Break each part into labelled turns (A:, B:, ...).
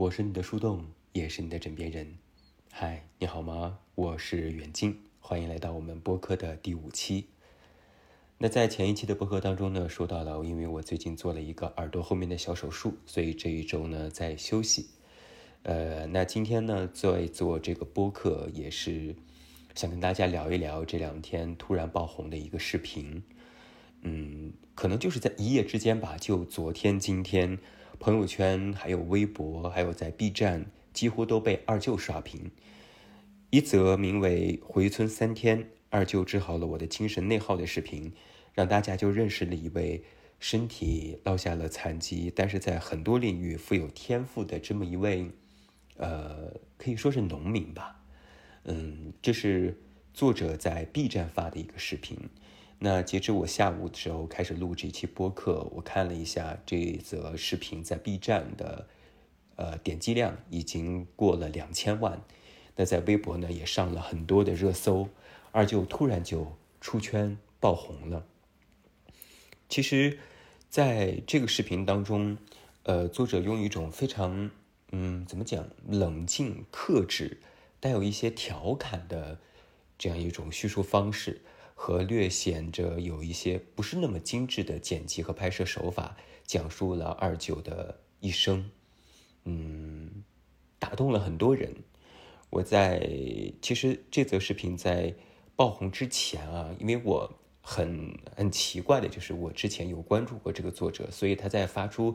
A: 我是你的树洞，也是你的枕边人。嗨，你好吗？我是远近，欢迎来到我们播客的第五期。那在前一期的播客当中呢，说到了，因为我最近做了一个耳朵后面的小手术，所以这一周呢在休息。呃，那今天呢在做这个播客，也是想跟大家聊一聊这两天突然爆红的一个视频。嗯，可能就是在一夜之间吧，就昨天、今天，朋友圈、还有微博、还有在 B 站，几乎都被二舅刷屏。一则名为“回村三天，二舅治好了我的精神内耗”的视频，让大家就认识了一位身体落下了残疾，但是在很多领域富有天赋的这么一位，呃，可以说是农民吧。嗯，这是作者在 B 站发的一个视频。那截至我下午的时候开始录这期播客，我看了一下这则视频在 B 站的，呃，点击量已经过了两千万。那在微博呢也上了很多的热搜，二舅突然就出圈爆红了。其实，在这个视频当中，呃，作者用一种非常，嗯，怎么讲，冷静、克制，带有一些调侃的这样一种叙述方式。和略显着有一些不是那么精致的剪辑和拍摄手法，讲述了二九的一生，嗯，打动了很多人。我在其实这则视频在爆红之前啊，因为我很很奇怪的就是我之前有关注过这个作者，所以他在发出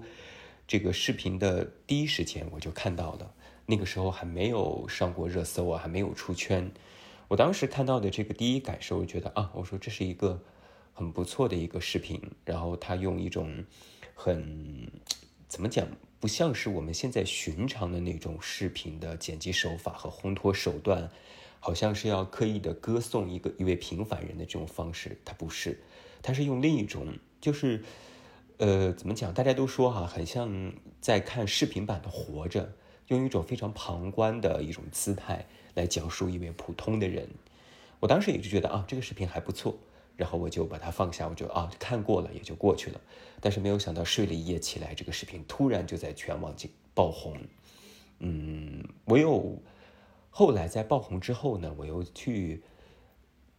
A: 这个视频的第一时间我就看到了，那个时候还没有上过热搜啊，还没有出圈。我当时看到的这个第一感受，我觉得啊，我说这是一个很不错的一个视频。然后他用一种很怎么讲，不像是我们现在寻常的那种视频的剪辑手法和烘托手段，好像是要刻意的歌颂一个一位平凡人的这种方式，他不是，他是用另一种，就是呃，怎么讲？大家都说哈，很像在看视频版的《活着》，用一种非常旁观的一种姿态。来讲述一位普通的人，我当时也就觉得啊，这个视频还不错，然后我就把它放下，我就啊看过了也就过去了。但是没有想到睡了一夜起来，这个视频突然就在全网爆红。嗯，我又后来在爆红之后呢，我又去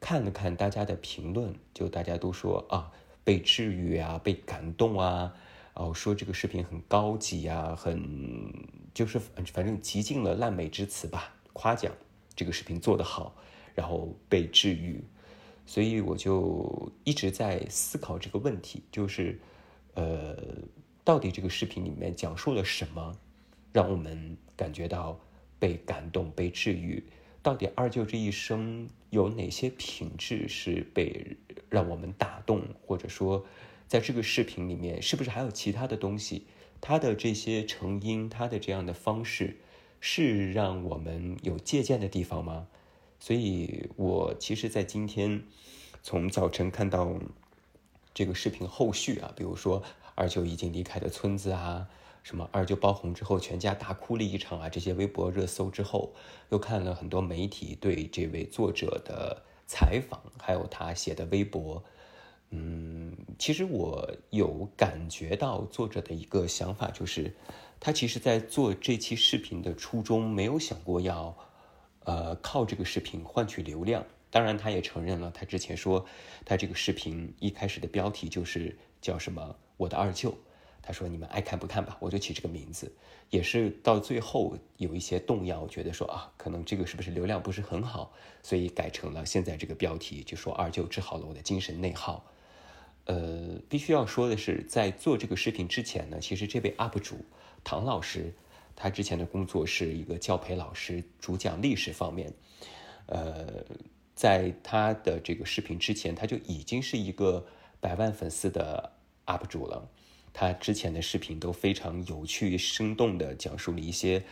A: 看了看大家的评论，就大家都说啊被治愈啊，被感动啊，哦说这个视频很高级啊，很就是反正极尽了烂美之词吧，夸奖。这个视频做得好，然后被治愈，所以我就一直在思考这个问题，就是，呃，到底这个视频里面讲述了什么，让我们感觉到被感动、被治愈？到底二舅这一生有哪些品质是被让我们打动？或者说，在这个视频里面，是不是还有其他的东西？他的这些成因，他的这样的方式。是让我们有借鉴的地方吗？所以，我其实，在今天从早晨看到这个视频后续啊，比如说二舅已经离开的村子啊，什么二舅爆红之后全家大哭了一场啊，这些微博热搜之后，又看了很多媒体对这位作者的采访，还有他写的微博。嗯，其实我有感觉到作者的一个想法就是。他其实，在做这期视频的初衷，没有想过要，呃，靠这个视频换取流量。当然，他也承认了，他之前说，他这个视频一开始的标题就是叫什么“我的二舅”。他说：“你们爱看不看吧，我就起这个名字。”也是到最后有一些动摇，觉得说啊，可能这个是不是流量不是很好，所以改成了现在这个标题，就说二舅治好了我的精神内耗。呃，必须要说的是，在做这个视频之前呢，其实这位 UP 主。唐老师，他之前的工作是一个教培老师，主讲历史方面。呃，在他的这个视频之前，他就已经是一个百万粉丝的 UP 主了。他之前的视频都非常有趣、生动的讲述了一些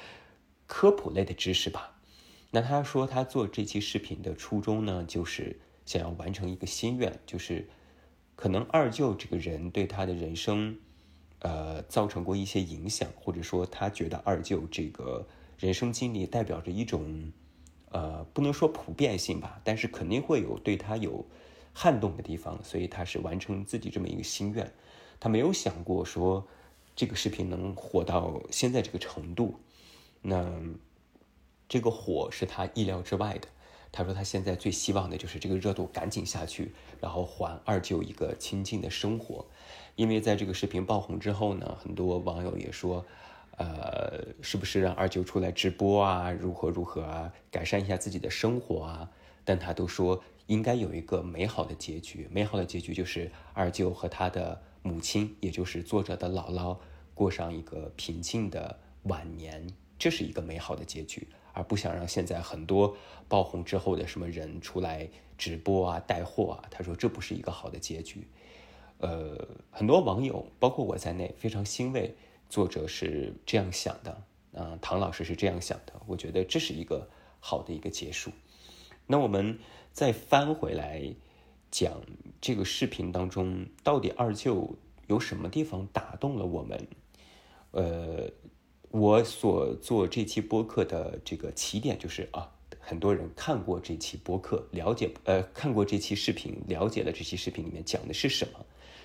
A: 科普类的知识吧。那他说他做这期视频的初衷呢，就是想要完成一个心愿，就是可能二舅这个人对他的人生。呃，造成过一些影响，或者说他觉得二舅这个人生经历代表着一种，呃，不能说普遍性吧，但是肯定会有对他有撼动的地方，所以他是完成自己这么一个心愿。他没有想过说这个视频能火到现在这个程度。那这个火是他意料之外的。他说他现在最希望的就是这个热度赶紧下去，然后还二舅一个清静的生活。因为在这个视频爆红之后呢，很多网友也说，呃，是不是让二舅出来直播啊？如何如何啊？改善一下自己的生活啊？但他都说应该有一个美好的结局，美好的结局就是二舅和他的母亲，也就是作者的姥姥，过上一个平静的晚年，这是一个美好的结局。而不想让现在很多爆红之后的什么人出来直播啊、带货啊，他说这不是一个好的结局。呃，很多网友，包括我在内，非常欣慰作者是这样想的，啊，唐老师是这样想的，我觉得这是一个好的一个结束。那我们再翻回来讲这个视频当中，到底二舅有什么地方打动了我们？呃。我所做这期播客的这个起点就是啊，很多人看过这期播客，了解呃看过这期视频，了解了这期视频里面讲的是什么。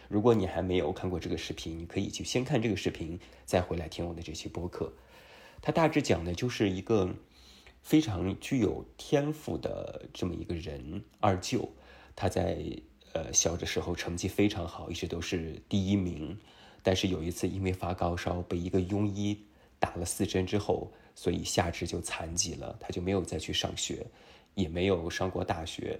A: 如果你还没有看过这个视频，你可以去先看这个视频，再回来听我的这期播客。他大致讲的就是一个非常具有天赋的这么一个人二舅，他在呃小的时候成绩非常好，一直都是第一名，但是有一次因为发高烧被一个庸医。打了四针之后，所以下肢就残疾了，他就没有再去上学，也没有上过大学。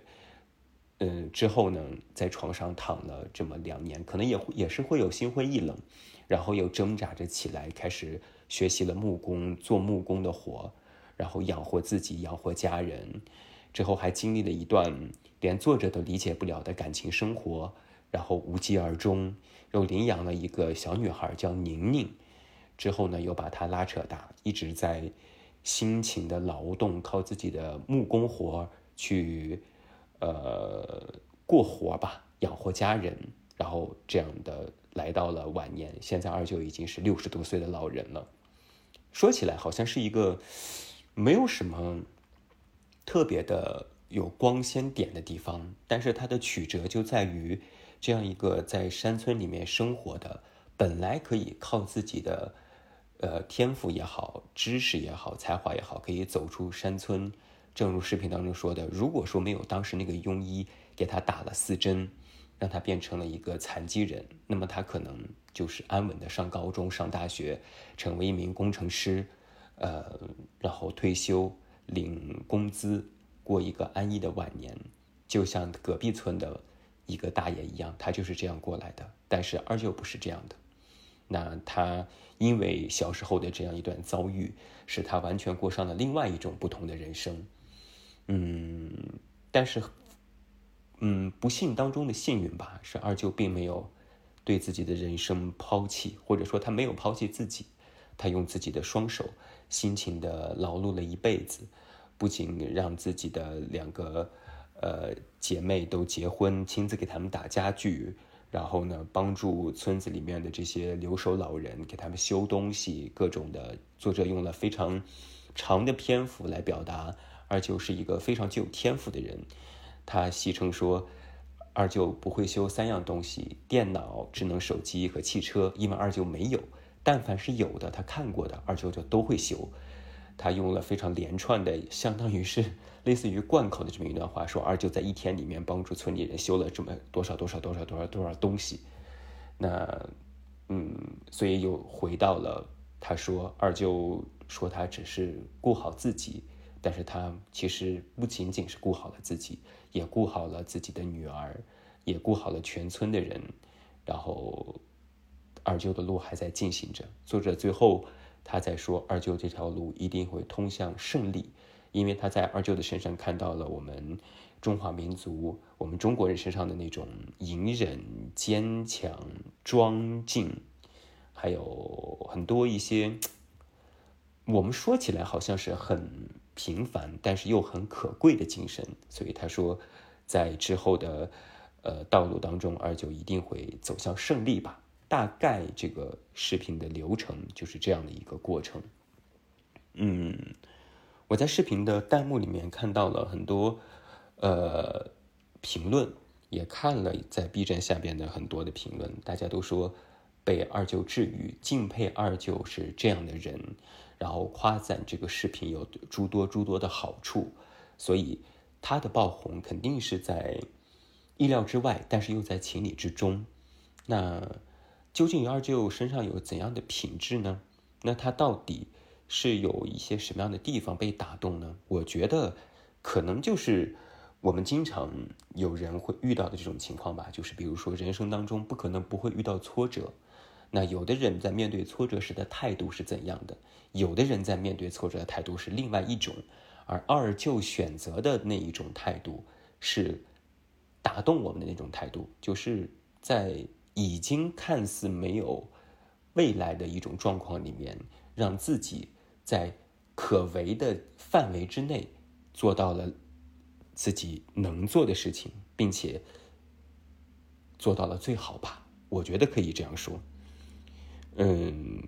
A: 嗯，之后呢，在床上躺了这么两年，可能也也是会有心灰意冷，然后又挣扎着起来，开始学习了木工，做木工的活，然后养活自己，养活家人。之后还经历了一段连作者都理解不了的感情生活，然后无疾而终，又领养了一个小女孩叫宁宁。之后呢，又把她拉扯大，一直在辛勤的劳动，靠自己的木工活去，呃，过活吧，养活家人，然后这样的来到了晚年。现在二舅已经是六十多岁的老人了。说起来好像是一个没有什么特别的有光鲜点的地方，但是它的曲折就在于这样一个在山村里面生活的，本来可以靠自己的。呃，天赋也好，知识也好，才华也好，可以走出山村。正如视频当中说的，如果说没有当时那个庸医给他打了四针，让他变成了一个残疾人，那么他可能就是安稳的上高中、上大学，成为一名工程师，呃，然后退休领工资，过一个安逸的晚年，就像隔壁村的一个大爷一样，他就是这样过来的。但是二舅不是这样的。那他因为小时候的这样一段遭遇，使他完全过上了另外一种不同的人生。嗯，但是，嗯，不幸当中的幸运吧，是二舅并没有对自己的人生抛弃，或者说他没有抛弃自己，他用自己的双手辛勤的劳碌了一辈子，不仅让自己的两个呃姐妹都结婚，亲自给他们打家具。然后呢，帮助村子里面的这些留守老人，给他们修东西，各种的。作者用了非常长的篇幅来表达二舅是一个非常具有天赋的人。他戏称说，二舅不会修三样东西：电脑、智能手机和汽车，因为二舅没有。但凡是有的，他看过的，二舅就都会修。他用了非常连串的，相当于是 类似于贯口的这么一段话，说二舅在一天里面帮助村里人修了这么多少多少多少多少多少东西。那，嗯，所以又回到了他说二舅说他只是顾好自己，但是他其实不仅仅是顾好了自己，也顾好了自己的女儿，也顾好了全村的人。然后，二舅的路还在进行着。作者最后。他在说二舅这条路一定会通向胜利，因为他在二舅的身上看到了我们中华民族、我们中国人身上的那种隐忍、坚强、庄敬，还有很多一些我们说起来好像是很平凡，但是又很可贵的精神。所以他说，在之后的呃道路当中，二舅一定会走向胜利吧。大概这个视频的流程就是这样的一个过程。嗯，我在视频的弹幕里面看到了很多呃评论，也看了在 B 站下边的很多的评论，大家都说被二舅治愈，敬佩二舅是这样的人，然后夸赞这个视频有诸多诸多的好处，所以他的爆红肯定是在意料之外，但是又在情理之中。那究竟二舅身上有怎样的品质呢？那他到底是有一些什么样的地方被打动呢？我觉得可能就是我们经常有人会遇到的这种情况吧，就是比如说人生当中不可能不会遇到挫折。那有的人在面对挫折时的态度是怎样的？有的人在面对挫折的态度是另外一种，而二舅选择的那一种态度是打动我们的那种态度，就是在已经看似没有未来的一种状况里面，让自己在可为的范围之内做到了自己能做的事情，并且做到了最好吧。我觉得可以这样说。嗯，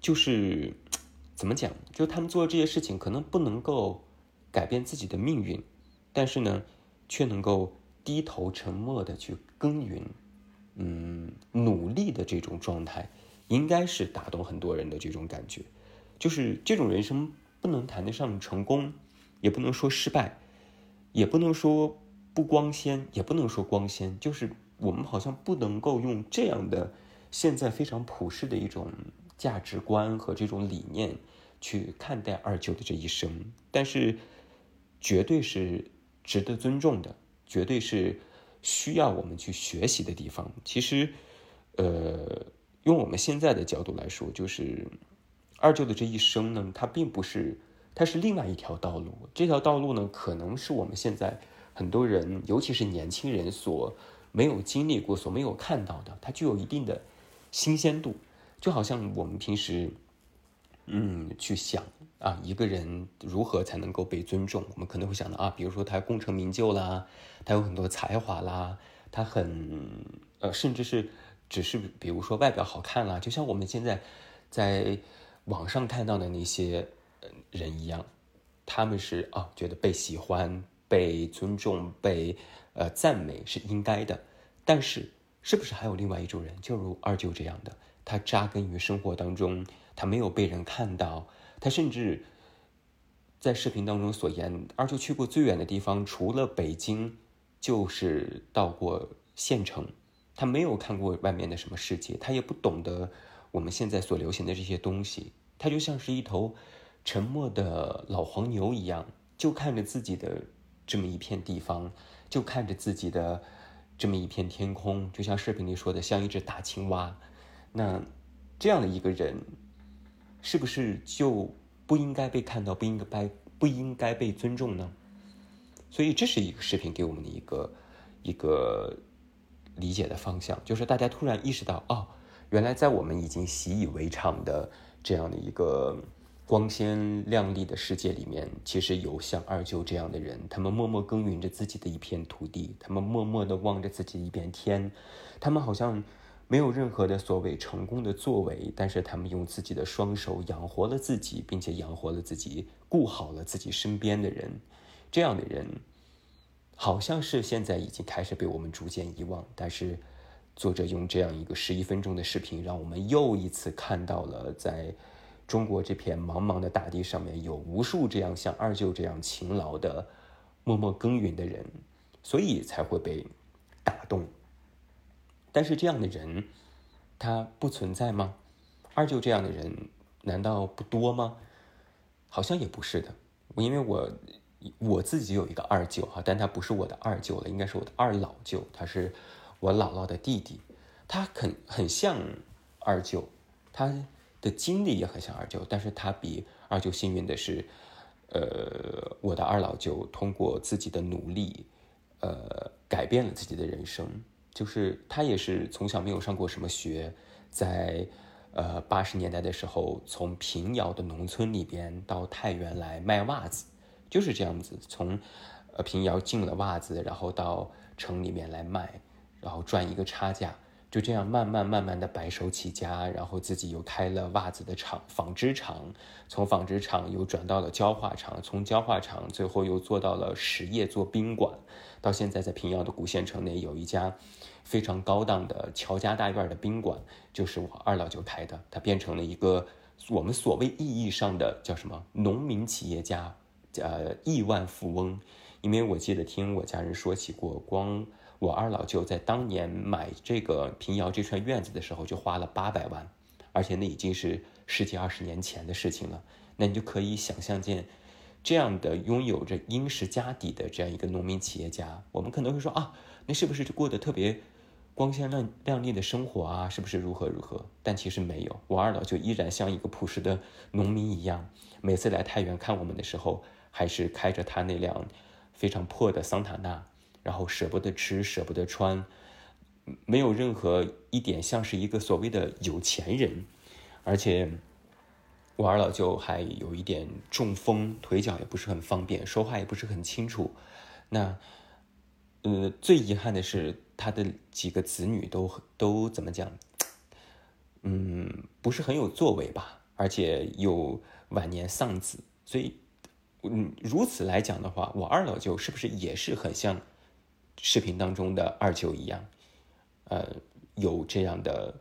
A: 就是 怎么讲？就他们做这些事情，可能不能够改变自己的命运，但是呢，却能够低头沉默的去耕耘，嗯，努力的这种状态，应该是打动很多人的这种感觉。就是这种人生，不能谈得上成功，也不能说失败，也不能说不光鲜，也不能说光鲜。就是我们好像不能够用这样的。现在非常普世的一种价值观和这种理念去看待二舅的这一生，但是绝对是值得尊重的，绝对是需要我们去学习的地方。其实，呃，用我们现在的角度来说，就是二舅的这一生呢，他并不是，它是另外一条道路。这条道路呢，可能是我们现在很多人，尤其是年轻人所没有经历过、所没有看到的，它具有一定的。新鲜度，就好像我们平时，嗯，去想啊，一个人如何才能够被尊重？我们可能会想到啊，比如说他功成名就啦，他有很多才华啦，他很呃，甚至是只是比如说外表好看啦，就像我们现在在网上看到的那些人一样，他们是啊，觉得被喜欢、被尊重、被呃赞美是应该的，但是。是不是还有另外一种人，就如二舅这样的？他扎根于生活当中，他没有被人看到，他甚至在视频当中所言，二舅去过最远的地方，除了北京，就是到过县城。他没有看过外面的什么世界，他也不懂得我们现在所流行的这些东西。他就像是一头沉默的老黄牛一样，就看着自己的这么一片地方，就看着自己的。这么一片天空，就像视频里说的，像一只大青蛙。那这样的一个人，是不是就不应该被看到，不应该被不应该被尊重呢？所以这是一个视频给我们的一个一个理解的方向，就是大家突然意识到，哦，原来在我们已经习以为常的这样的一个。光鲜亮丽的世界里面，其实有像二舅这样的人，他们默默耕耘着自己的一片土地，他们默默地望着自己的一片天，他们好像没有任何的所谓成功的作为，但是他们用自己的双手养活了自己，并且养活了自己，顾好了自己身边的人，这样的人，好像是现在已经开始被我们逐渐遗忘。但是，作者用这样一个十一分钟的视频，让我们又一次看到了在。中国这片茫茫的大地上面有无数这样像二舅这样勤劳的、默默耕耘的人，所以才会被打动。但是这样的人，他不存在吗？二舅这样的人难道不多吗？好像也不是的。因为我我自己有一个二舅哈，但他不是我的二舅了，应该是我的二老舅，他是我姥姥的弟弟，他很很像二舅，他。的经历也很像二舅，但是他比二舅幸运的是，呃，我的二老舅通过自己的努力，呃，改变了自己的人生。就是他也是从小没有上过什么学，在呃八十年代的时候，从平遥的农村里边到太原来卖袜子，就是这样子，从呃平遥进了袜子，然后到城里面来卖，然后赚一个差价。就这样慢慢慢慢的白手起家，然后自己又开了袜子的厂、纺织厂，从纺织厂又转到了焦化厂，从焦化厂最后又做到了实业做宾馆，到现在在平遥的古县城内有一家非常高档的乔家大院的宾馆，就是我二老舅开的，他变成了一个我们所谓意义上的叫什么农民企业家，呃，亿万富翁。因为我记得听我家人说起过，光我二老舅在当年买这个平遥这串院子的时候就花了八百万，而且那已经是十几二十年前的事情了。那你就可以想象见，这样的拥有着殷实家底的这样一个农民企业家，我们可能会说啊，那是不是就过得特别？光鲜亮亮丽的生活啊，是不是如何如何？但其实没有，我二老就依然像一个朴实的农民一样，每次来太原看我们的时候，还是开着他那辆非常破的桑塔纳，然后舍不得吃，舍不得穿，没有任何一点像是一个所谓的有钱人。而且我二老舅还有一点中风，腿脚也不是很方便，说话也不是很清楚。那，呃，最遗憾的是。他的几个子女都都怎么讲？嗯，不是很有作为吧，而且有晚年丧子，所以，嗯，如此来讲的话，我二老舅是不是也是很像视频当中的二舅一样？呃，有这样的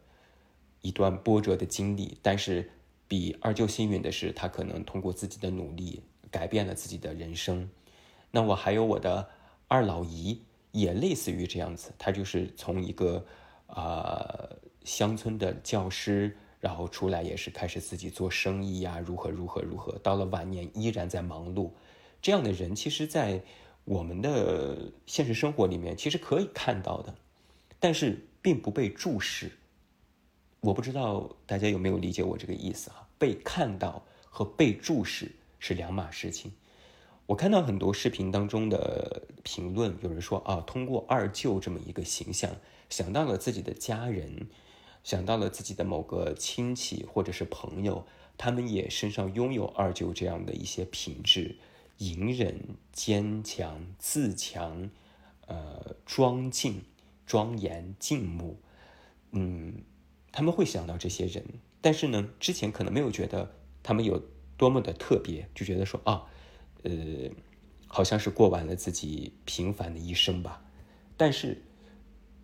A: 一段波折的经历，但是比二舅幸运的是，他可能通过自己的努力改变了自己的人生。那我还有我的二老姨。也类似于这样子，他就是从一个啊乡村的教师，然后出来也是开始自己做生意呀，如何如何如何，到了晚年依然在忙碌。这样的人，其实，在我们的现实生活里面，其实可以看到的，但是并不被注视。我不知道大家有没有理解我这个意思哈？被看到和被注视是两码事情。我看到很多视频当中的评论，有人说啊，通过二舅这么一个形象，想到了自己的家人，想到了自己的某个亲戚或者是朋友，他们也身上拥有二舅这样的一些品质：隐忍、坚强、自强，呃，庄敬、庄严、静穆。嗯，他们会想到这些人，但是呢，之前可能没有觉得他们有多么的特别，就觉得说啊。呃，好像是过完了自己平凡的一生吧。但是，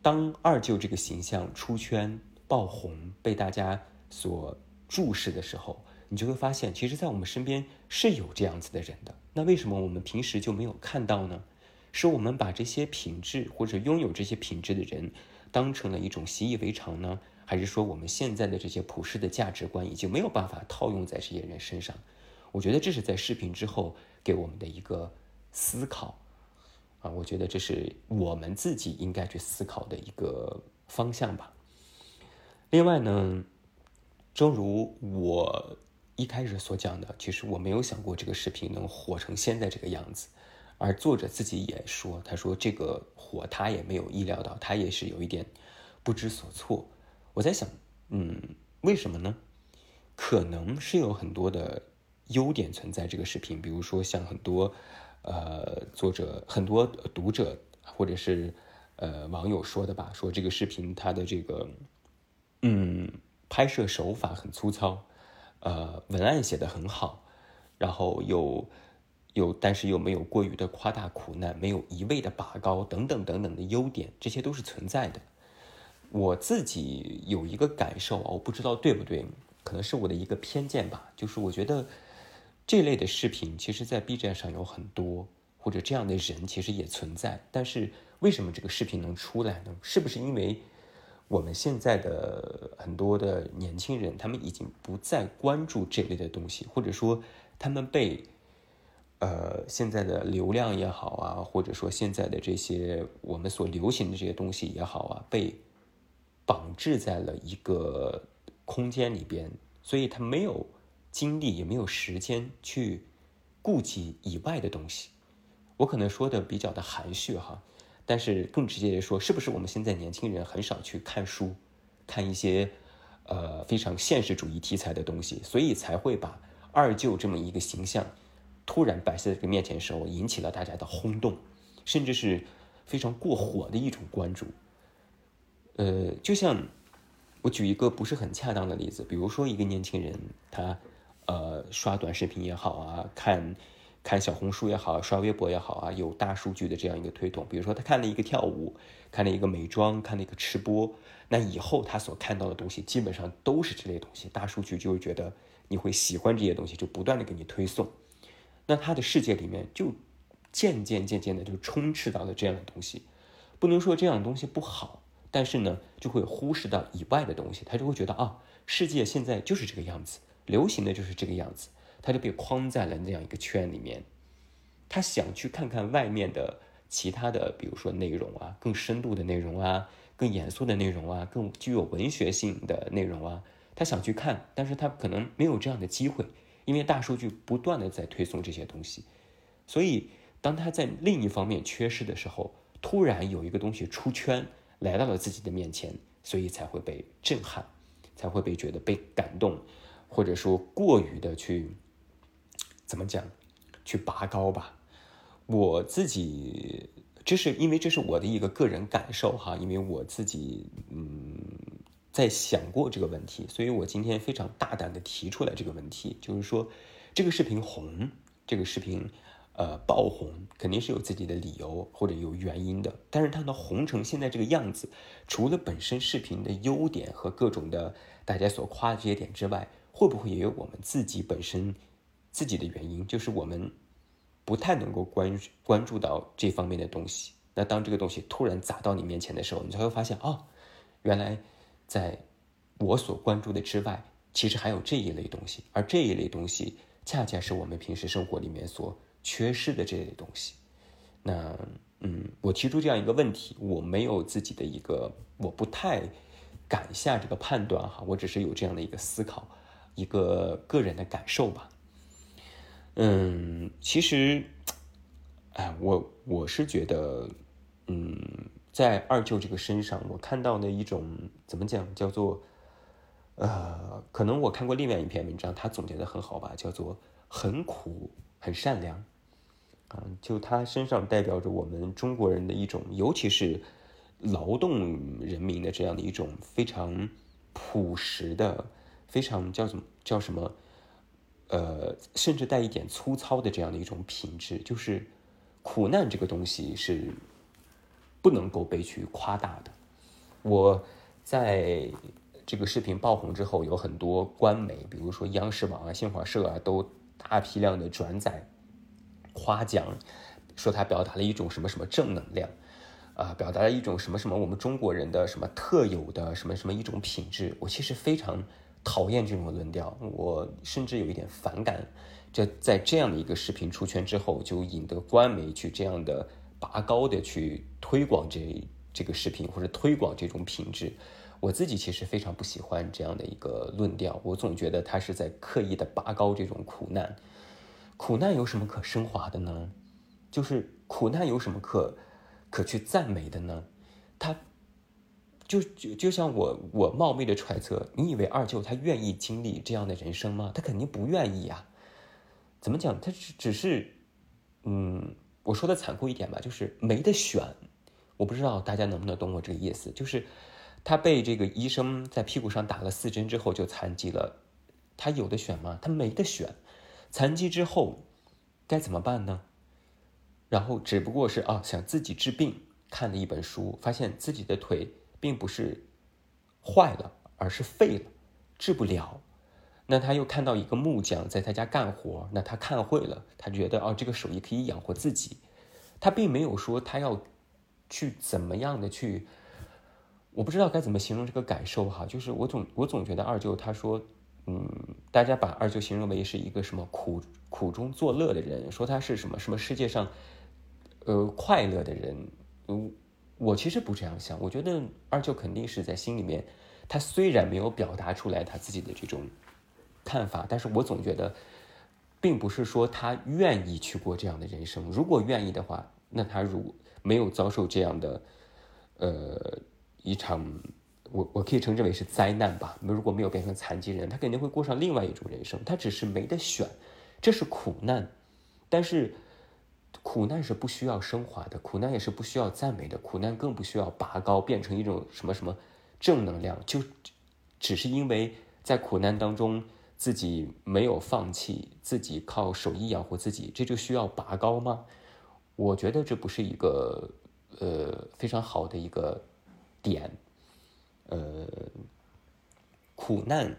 A: 当二舅这个形象出圈爆红，被大家所注视的时候，你就会发现，其实，在我们身边是有这样子的人的。那为什么我们平时就没有看到呢？是我们把这些品质或者拥有这些品质的人当成了一种习以为常呢？还是说，我们现在的这些普世的价值观已经没有办法套用在这些人身上？我觉得这是在视频之后。给我们的一个思考啊，我觉得这是我们自己应该去思考的一个方向吧。另外呢，正如我一开始所讲的，其实我没有想过这个视频能火成现在这个样子，而作者自己也说，他说这个火他也没有意料到，他也是有一点不知所措。我在想，嗯，为什么呢？可能是有很多的。优点存在这个视频，比如说像很多，呃，作者很多读者或者是呃网友说的吧，说这个视频它的这个，嗯，拍摄手法很粗糙，呃，文案写的很好，然后又又但是又没有过于的夸大苦难，没有一味的拔高等等等等的优点，这些都是存在的。我自己有一个感受啊，我不知道对不对，可能是我的一个偏见吧，就是我觉得。这类的视频，其实，在 B 站上有很多，或者这样的人其实也存在。但是，为什么这个视频能出来呢？是不是因为我们现在的很多的年轻人，他们已经不再关注这类的东西，或者说，他们被呃现在的流量也好啊，或者说现在的这些我们所流行的这些东西也好啊，被绑制在了一个空间里边，所以他没有。精力也没有时间去顾及以外的东西，我可能说的比较的含蓄哈，但是更直接的说，是不是我们现在年轻人很少去看书，看一些呃非常现实主义题材的东西，所以才会把二舅这么一个形象突然摆在这个面前的时候，引起了大家的轰动，甚至是非常过火的一种关注。呃，就像我举一个不是很恰当的例子，比如说一个年轻人他。呃，刷短视频也好啊，看，看小红书也好，刷微博也好啊，有大数据的这样一个推动。比如说，他看了一个跳舞，看了一个美妆，看了一个吃播，那以后他所看到的东西基本上都是这类东西。大数据就会觉得你会喜欢这些东西，就不断的给你推送。那他的世界里面就渐渐渐渐的就充斥到了这样的东西。不能说这样的东西不好，但是呢，就会忽视到以外的东西。他就会觉得啊，世界现在就是这个样子，流行的就是这个样子，他就被框在了那样一个圈里面。他想去看看外面的其他的，比如说内容啊，更深度的内容啊，更严肃的内容啊，更具有文学性的内容啊，他想去看，但是他可能没有这样的机会，因为大数据不断的在推送这些东西，所以当他在另一方面缺失的时候，突然有一个东西出圈来到了自己的面前，所以才会被震撼，才会被觉得被感动，或者说过于的去怎么讲，去拔高吧。我自己，这是因为这是我的一个个人感受哈，因为我自己嗯在想过这个问题，所以我今天非常大胆的提出来这个问题，就是说这个视频红，这个视频呃爆红，肯定是有自己的理由或者有原因的，但是它能红成现在这个样子，除了本身视频的优点和各种的大家所夸的这些点之外，会不会也有我们自己本身自己的原因，就是我们。不太能够关关注到这方面的东西，那当这个东西突然砸到你面前的时候，你才会发现，哦，原来在我所关注的之外，其实还有这一类东西，而这一类东西恰恰是我们平时生活里面所缺失的这类东西。那，嗯，我提出这样一个问题，我没有自己的一个，我不太敢下这个判断哈，我只是有这样的一个思考，一个个人的感受吧。嗯，其实，哎，我我是觉得，嗯，在二舅这个身上，我看到的一种怎么讲，叫做，呃，可能我看过另外一篇文章，他总结的很好吧，叫做很苦很善良，啊，就他身上代表着我们中国人的一种，尤其是劳动人民的这样的一种非常朴实的，非常叫什么叫什么。呃，甚至带一点粗糙的这样的一种品质，就是苦难这个东西是不能够被去夸大的。我在这个视频爆红之后，有很多官媒，比如说央视网啊、新华社啊，都大批量的转载夸奖，说他表达了一种什么什么正能量啊，表达了一种什么什么我们中国人的什么特有的什么什么一种品质。我其实非常。讨厌这种论调，我甚至有一点反感。这在这样的一个视频出圈之后，就引得官媒去这样的拔高的去推广这这个视频，或者推广这种品质。我自己其实非常不喜欢这样的一个论调，我总觉得他是在刻意的拔高这种苦难。苦难有什么可升华的呢？就是苦难有什么可可去赞美的呢？他。就就就像我我冒昧的揣测，你以为二舅他愿意经历这样的人生吗？他肯定不愿意呀。怎么讲？他只只是，嗯，我说的残酷一点吧，就是没得选。我不知道大家能不能懂我这个意思。就是他被这个医生在屁股上打了四针之后就残疾了，他有的选吗？他没得选。残疾之后该怎么办呢？然后只不过是啊，想自己治病，看了一本书，发现自己的腿。并不是坏了，而是废了，治不了。那他又看到一个木匠在他家干活，那他看会了，他觉得哦，这个手艺可以养活自己。他并没有说他要去怎么样的去，我不知道该怎么形容这个感受哈。就是我总我总觉得二舅他说，嗯，大家把二舅形容为是一个什么苦苦中作乐的人，说他是什么什么世界上呃快乐的人，嗯。我其实不这样想，我觉得二舅肯定是在心里面，他虽然没有表达出来他自己的这种看法，但是我总觉得，并不是说他愿意去过这样的人生。如果愿意的话，那他如没有遭受这样的，呃，一场，我我可以称之为是灾难吧。如果没有变成残疾人，他肯定会过上另外一种人生。他只是没得选，这是苦难，但是。苦难是不需要升华的，苦难也是不需要赞美的，苦难更不需要拔高，变成一种什么什么正能量。就只是因为在苦难当中自己没有放弃，自己靠手艺养活自己，这就需要拔高吗？我觉得这不是一个呃非常好的一个点。呃，苦难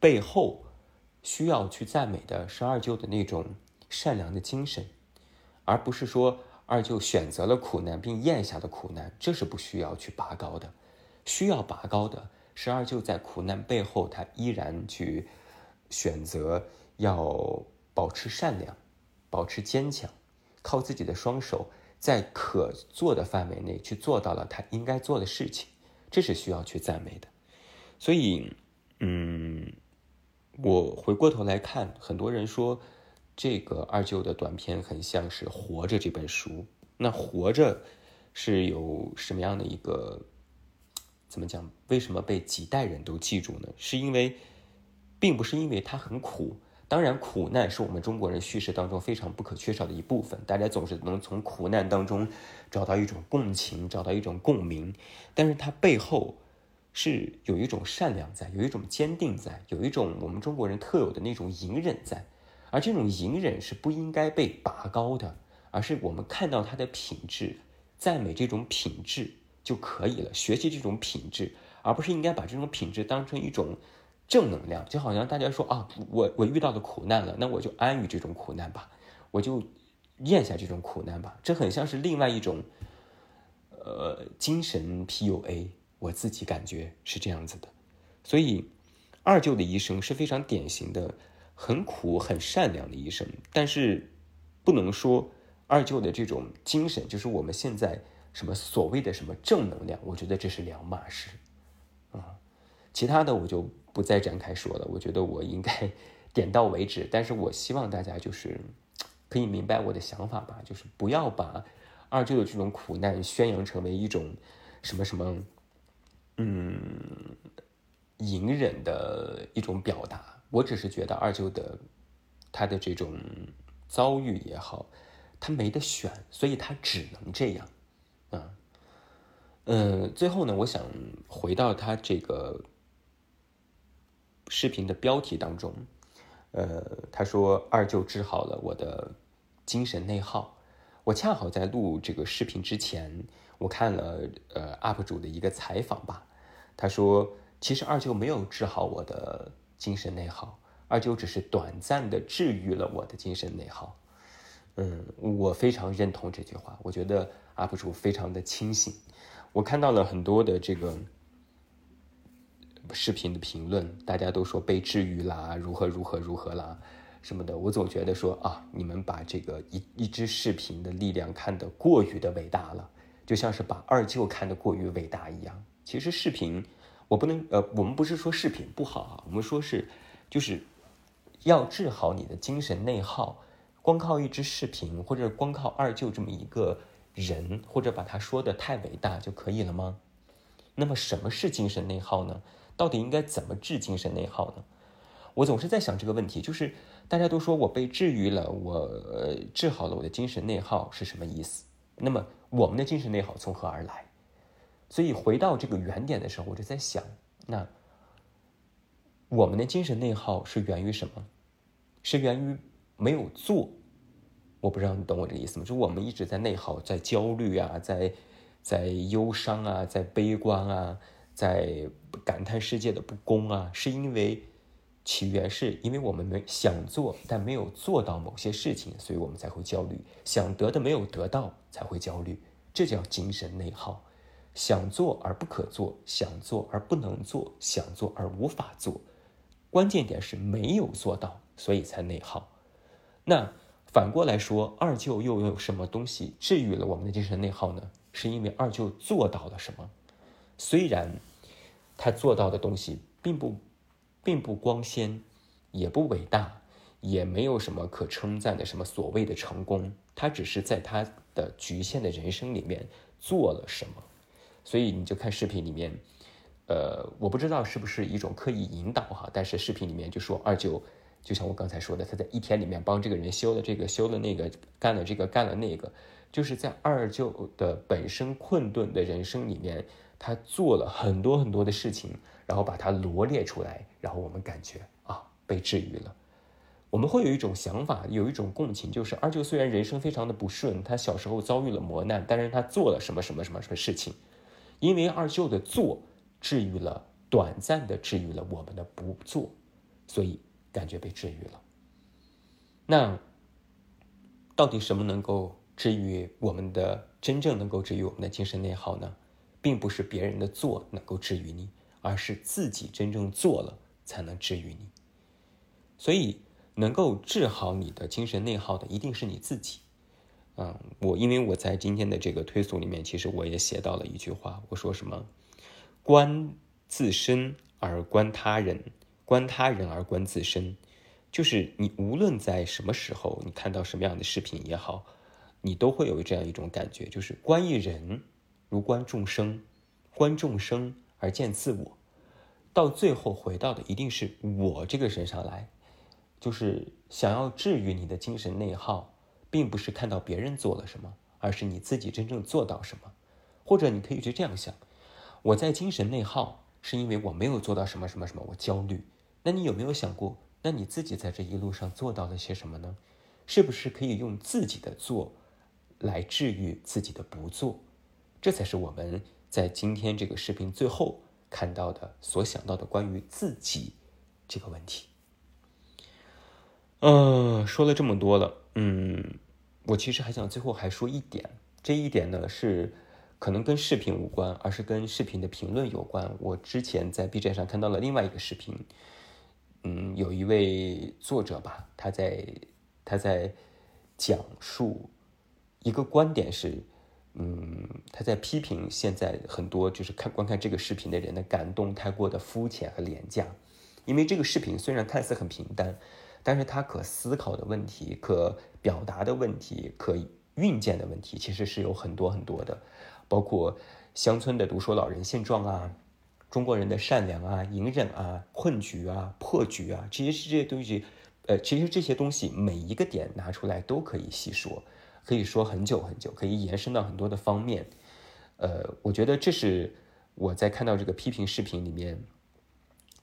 A: 背后需要去赞美的是二舅的那种善良的精神，而不是说二舅选择了苦难并咽下了苦难，这是不需要去拔高的。需要拔高的是二舅在苦难背后，他依然去选择要保持善良，保持坚强，靠自己的双手在可做的范围内去做到了他应该做的事情，这是需要去赞美的。所以，嗯。我回过头来看，很多人说这个二舅的短片很像是《活着》这本书。那《活着》是有什么样的一个怎么讲？为什么被几代人都记住呢？是因为，并不是因为它很苦。当然，苦难是我们中国人叙事当中非常不可缺少的一部分。大家总是能从苦难当中找到一种共情，找到一种共鸣。但是它背后。是有一种善良在，有一种坚定在，有一种我们中国人特有的那种隐忍在，而这种隐忍是不应该被拔高的，而是我们看到他的品质，赞美这种品质就可以了，学习这种品质，而不是应该把这种品质当成一种正能量，就好像大家说啊，我我遇到的苦难了，那我就安于这种苦难吧，我就咽下这种苦难吧，这很像是另外一种，呃，精神 PUA。我自己感觉是这样子的，所以二舅的一生是非常典型的，很苦、很善良的一生。但是不能说二舅的这种精神就是我们现在什么所谓的什么正能量，我觉得这是两码事啊。其他的我就不再展开说了，我觉得我应该点到为止。但是我希望大家就是可以明白我的想法吧，就是不要把二舅的这种苦难宣扬成为一种什么什么。嗯，隐忍的一种表达。我只是觉得二舅的他的这种遭遇也好，他没得选，所以他只能这样。啊，嗯，最后呢，我想回到他这个视频的标题当中。呃，他说二舅治好了我的精神内耗。我恰好在录这个视频之前。我看了呃 UP 主的一个采访吧，他说其实二舅没有治好我的精神内耗，二舅只是短暂的治愈了我的精神内耗。嗯，我非常认同这句话，我觉得 UP 主非常的清醒。我看到了很多的这个视频的评论，大家都说被治愈啦，如何如何如何啦什么的，我总觉得说啊，你们把这个一一支视频的力量看得过于的伟大了。就像是把二舅看得过于伟大一样。其实视频，我不能呃，我们不是说视频不好啊，我们说是，就是要治好你的精神内耗，光靠一支视频或者光靠二舅这么一个人，或者把他说的太伟大就可以了吗？那么什么是精神内耗呢？到底应该怎么治精神内耗呢？我总是在想这个问题，就是大家都说我被治愈了，我治好了我的精神内耗是什么意思？那么我们的精神内耗从何而来？所以回到这个原点的时候，我就在想，那我们的精神内耗是源于什么？是源于没有做。我不知道你懂我这个意思吗？就我们一直在内耗，在焦虑啊，在在忧伤啊，在悲观啊，在感叹世界的不公啊，是因为。起源是因为我们没想做，但没有做到某些事情，所以我们才会焦虑。想得的没有得到，才会焦虑，这叫精神内耗。想做而不可做，想做而不能做，想做而无法做。关键点是没有做到，所以才内耗。那反过来说，二舅又有什么东西治愈了我们的精神内耗呢？是因为二舅做到了什么？虽然他做到的东西并不。并不光鲜，也不伟大，也没有什么可称赞的什么所谓的成功。他只是在他的局限的人生里面做了什么。所以你就看视频里面，呃，我不知道是不是一种刻意引导哈，但是视频里面就说二舅，就像我刚才说的，他在一天里面帮这个人修了这个，修了那个，干了这个，干了那个，就是在二舅的本身困顿的人生里面，他做了很多很多的事情。然后把它罗列出来，然后我们感觉啊被治愈了。我们会有一种想法，有一种共情，就是二舅虽然人生非常的不顺，他小时候遭遇了磨难，但是他做了什么什么什么什么事情？因为二舅的做治愈了，短暂的治愈了我们的不做，所以感觉被治愈了。那到底什么能够治愈我们的真正能够治愈我们的精神内耗呢？并不是别人的做能够治愈你，而是自己真正做了才能治愈你。所以，能够治好你的精神内耗的，一定是你自己。嗯，我因为我在今天的这个推送里面，其实我也写到了一句话，我说什么？观自身而观他人，观他人而观自身。就是你无论在什么时候，你看到什么样的视频也好，你都会有这样一种感觉，就是观一人如观众生，观众生而见自我，到最后回到的一定是我这个身上来，就是想要治愈你的精神内耗，并不是看到别人做了什么，而是你自己真正做到什么，或者你可以去这样想，我在精神内耗是因为我没有做到什么什么什么，我焦虑，那你有没有想过？那你自己在这一路上做到了些什么呢？是不是可以用自己的做来治愈自己的不做？这才是我们在今天这个视频最后看到的、所想到的关于自己这个问题。嗯，说了这么多了，嗯，我其实还想最后还说一点，这一点呢是可能跟视频无关，而是跟视频的评论有关。我之前在 B 站上看到了另外一个视频。嗯，有一位作者吧，他在他在讲述一个观点是，嗯，他在批评现在很多就是看观看这个视频的人的感动太过的肤浅和廉价，因为这个视频虽然看似很平淡，但是他可思考的问题、可表达的问题、可运见的问题，其实是有很多很多的，包括乡村的独守老人现状啊。中国人的善良啊、隐忍啊、困局啊、破局啊，这些这些东西，呃，其实这些东西每一个点拿出来都可以细说，可以说很久很久，可以延伸到很多的方面。呃，我觉得这是我在看到这个批评视频里面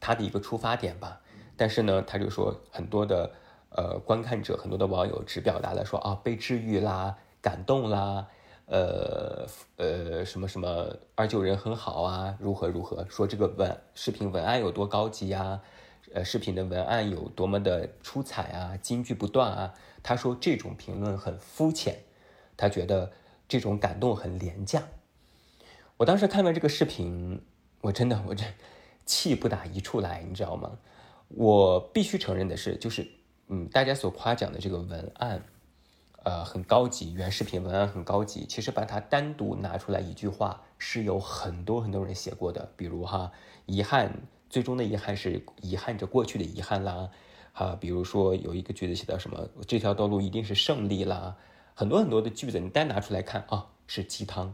A: 他的一个出发点吧。但是呢，他就说很多的呃观看者、很多的网友只表达了说啊被治愈啦、感动啦。呃呃，什么什么二舅人很好啊，如何如何？说这个文视频文案有多高级呀？呃，视频的文案有多么的出彩啊，金句不断啊。他说这种评论很肤浅，他觉得这种感动很廉价。我当时看完这个视频，我真的我这气不打一处来，你知道吗？我必须承认的是，就是嗯，大家所夸奖的这个文案。呃，很高级，原视频文案很高级。其实把它单独拿出来一句话，是有很多很多人写过的。比如哈，遗憾，最终的遗憾是遗憾着过去的遗憾啦。哈，比如说有一个句子写到什么，这条道路一定是胜利啦。很多很多的句子，你单拿出来看啊，是鸡汤。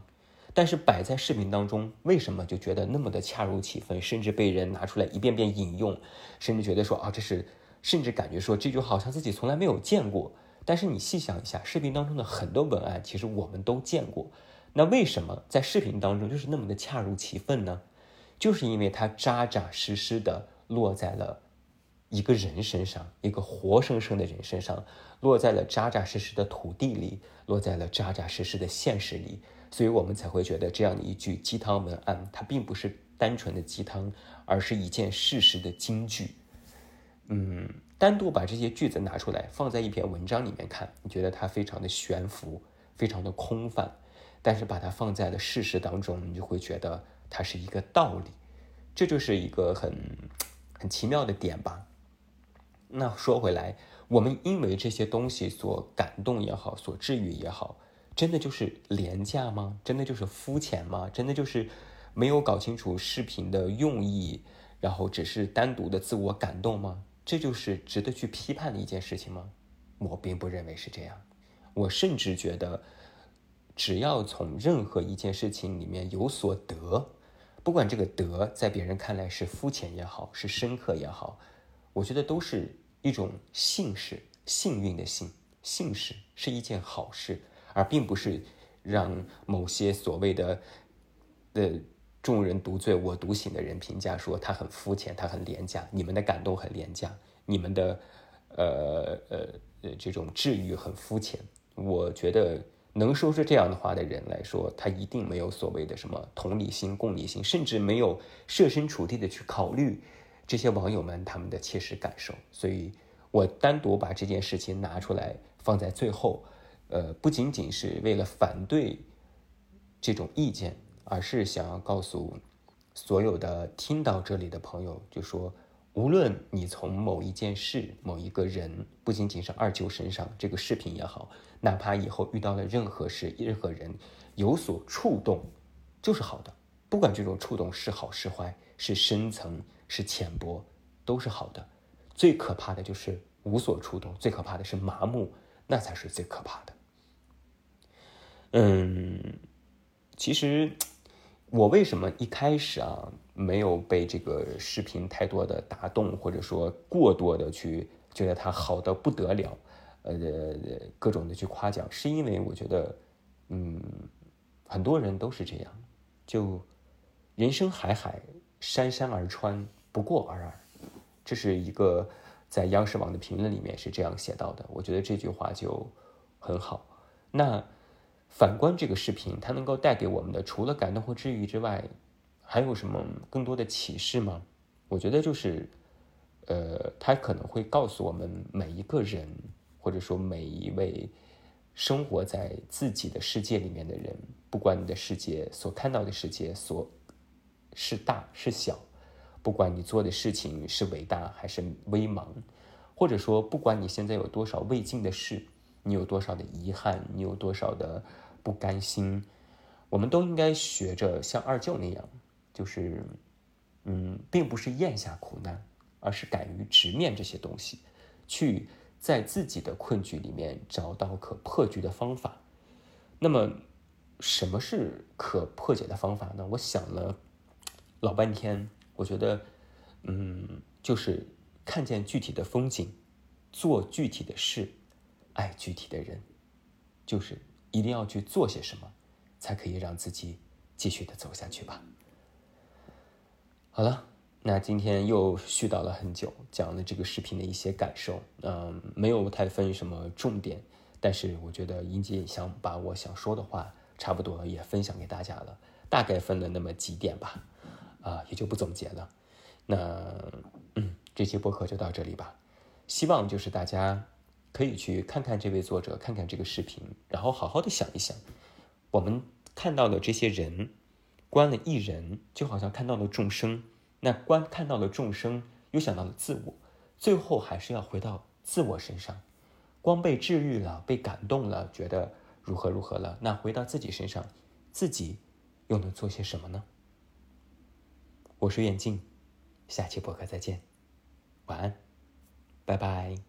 A: 但是摆在视频当中，为什么就觉得那么的恰如其分，甚至被人拿出来一遍遍引用，甚至觉得说啊，这是，甚至感觉说这句好像自己从来没有见过。但是你细想一下，视频当中的很多文案，其实我们都见过。那为什么在视频当中就是那么的恰如其分呢？就是因为它扎扎实实的落在了一个人身上，一个活生生的人身上，落在了扎扎实实的土地里，落在了扎扎实实的现实里，所以我们才会觉得这样的一句鸡汤文案，它并不是单纯的鸡汤，而是一件事实的金句。嗯。单独把这些句子拿出来放在一篇文章里面看，你觉得它非常的悬浮，非常的空泛；但是把它放在了事实当中，你就会觉得它是一个道理。这就是一个很很奇妙的点吧。那说回来，我们因为这些东西所感动也好，所治愈也好，真的就是廉价吗？真的就是肤浅吗？真的就是没有搞清楚视频的用意，然后只是单独的自我感动吗？这就是值得去批判的一件事情吗？我并不认为是这样。我甚至觉得，只要从任何一件事情里面有所得，不管这个得在别人看来是肤浅也好，是深刻也好，我觉得都是一种幸事，幸运的幸，幸事是一件好事，而并不是让某些所谓的的。众人独醉我独醒的人评价说他很肤浅，他很廉价。你们的感动很廉价，你们的呃呃呃这种治愈很肤浅。我觉得能说出这样的话的人来说，他一定没有所谓的什么同理心、共理心，甚至没有设身处地的去考虑这些网友们他们的切实感受，所以我单独把这件事情拿出来放在最后，呃，不仅仅是为了反对这种意见，而是想要告诉所有的听到这里的朋友，就说，无论你从某一件事、某一个人，不仅仅是二舅身上这个视频也好，哪怕以后遇到了任何事、任何人有所触动，就是好的，不管这种触动是好是坏，是深层。是浅薄，都是好的。最可怕的就是无所触动，最可怕的是麻木，那才是最可怕的。嗯，其实我为什么一开始啊没有被这个视频太多的打动，或者说过多的去觉得它好的不得了，呃，各种的去夸奖，是因为我觉得，嗯，很多人都是这样，就人生海海，山山而川。不过尔尔，这是一个在央视网的评论里面是这样写到的。我觉得这句话就很好。那反观这个视频，它能够带给我们的，除了感动或治愈之外，还有什么更多的启示吗？我觉得就是，呃，它可能会告诉我们每一个人，或者说每一位生活在自己的世界里面的人，不管你的世界所看到的世界所是大是小。不管你做的事情是伟大还是微茫，或者说不管你现在有多少未尽的事，你有多少的遗憾，你有多少的不甘心，我们都应该学着像二舅那样，就是，嗯，并不是咽下苦难，而是敢于直面这些东西，去在自己的困局里面找到可破局的方法。那么，什么是可破解的方法呢？我想了老半天。我觉得，嗯，就是看见具体的风景，做具体的事，爱具体的人，就是一定要去做些什么，才可以让自己继续的走下去吧。好了，那今天又絮叨了很久，讲了这个视频的一些感受，嗯，没有太分什么重点，但是我觉得英姐想把我想说的话，差不多也分享给大家了，大概分了那么几点吧。啊，也就不总结了。那嗯，这期播客就到这里吧。希望就是大家可以去看看这位作者，看看这个视频，然后好好的想一想，我们看到的这些人，观了一人，就好像看到了众生。那观看到了众生，又想到了自我，最后还是要回到自我身上。光被治愈了，被感动了，觉得如何如何了，那回到自己身上，自己又能做些什么呢？我是远近，下期播客再见，晚安，拜拜。